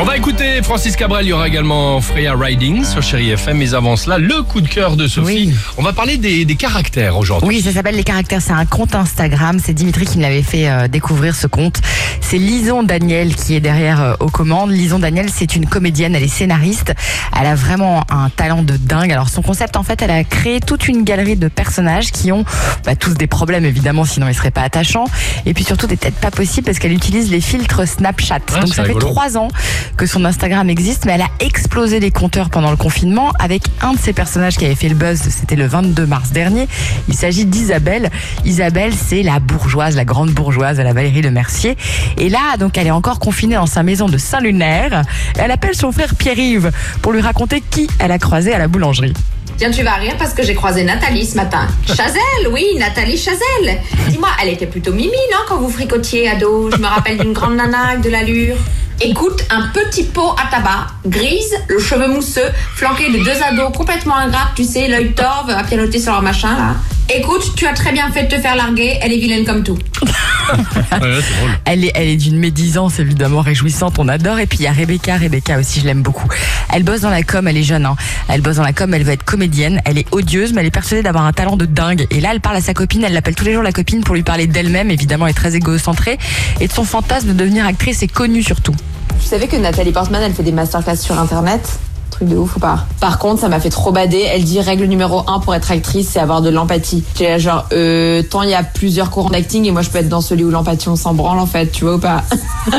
On va écouter Francis Cabrel, il y aura également Freya Riding sur Chéri FM, mais avant cela, le coup de cœur de Sophie. Oui. On va parler des, des caractères aujourd'hui. Oui, ça s'appelle Les Caractères. C'est un compte Instagram. C'est Dimitri qui me l'avait fait euh, découvrir ce compte. C'est Lison Daniel qui est derrière euh, aux commandes. Lison Daniel, c'est une comédienne. Elle est scénariste. Elle a vraiment un talent de dingue. Alors son concept, en fait, elle a créé toute une galerie de personnages qui ont bah, tous des problèmes évidemment, sinon ils seraient pas attachants. Et puis surtout des têtes pas possibles parce qu'elle utilise les filtres Snapchat. Ah, Donc ça fait rigolo. trois ans que son Instagram existe, mais elle a explosé les compteurs pendant le confinement avec un de ses personnages qui avait fait le buzz. C'était le 22 mars dernier. Il s'agit d'Isabelle. Isabelle, c'est la bourgeoise, la grande bourgeoise à la Valérie Le Mercier. Et là, donc, elle est encore confinée dans sa maison de Saint-Lunaire. Elle appelle son frère Pierre-Yves pour lui raconter qui elle a croisé à la boulangerie. Tiens, tu vas rire parce que j'ai croisé Nathalie ce matin. Chazelle, oui, Nathalie Chazelle. Dis-moi, elle était plutôt mimi, non, quand vous fricotiez ado? Je me rappelle d'une grande nana avec de l'allure. Écoute, un petit pot à tabac, grise, le cheveu mousseux, flanqué de deux ados complètement ingrates, tu sais, l'œil torve, à pianoter sur leur machin, là. Écoute, tu as très bien fait de te faire larguer, elle est vilaine comme tout. Ouais, c'est drôle. Elle est, elle est d'une médisance évidemment réjouissante, on adore. Et puis il y a Rebecca, Rebecca aussi, je l'aime beaucoup. Elle bosse dans la com, elle est jeune, hein. elle bosse dans la com, elle veut être comédienne, elle est odieuse, mais elle est persuadée d'avoir un talent de dingue. Et là, elle parle à sa copine, elle l'appelle tous les jours la copine pour lui parler d'elle-même, évidemment, elle est très égocentrée, et de son fantasme de devenir actrice et connue surtout. Tu savais que Nathalie Portman, elle fait des masterclass sur Internet? Truc de ouf ou pas Par contre, ça m'a fait trop bader. Elle dit règle numéro un pour être actrice, c'est avoir de l'empathie. J'ai là genre, euh, tant il y a plusieurs courants d'acting et moi je peux être dans celui où l'empathie on s'en branle en fait, tu vois ou pas?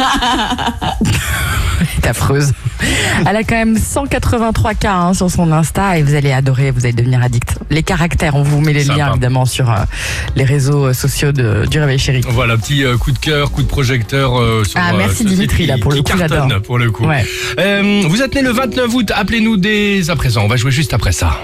Est affreuse. Elle a quand même 183 k hein, sur son Insta et vous allez adorer, vous allez devenir addict. Les caractères, on vous met les Sympa. liens évidemment sur euh, les réseaux euh, sociaux de, du Réveil Chéri. Voilà, petit euh, coup de cœur, coup de projecteur. euh, sur, Ah, merci Dimitri, là, pour le coup, j'adore. pour le coup. Ouais. Vous êtes né le 29 août, appelez-nous dès à présent. On va jouer juste après ça.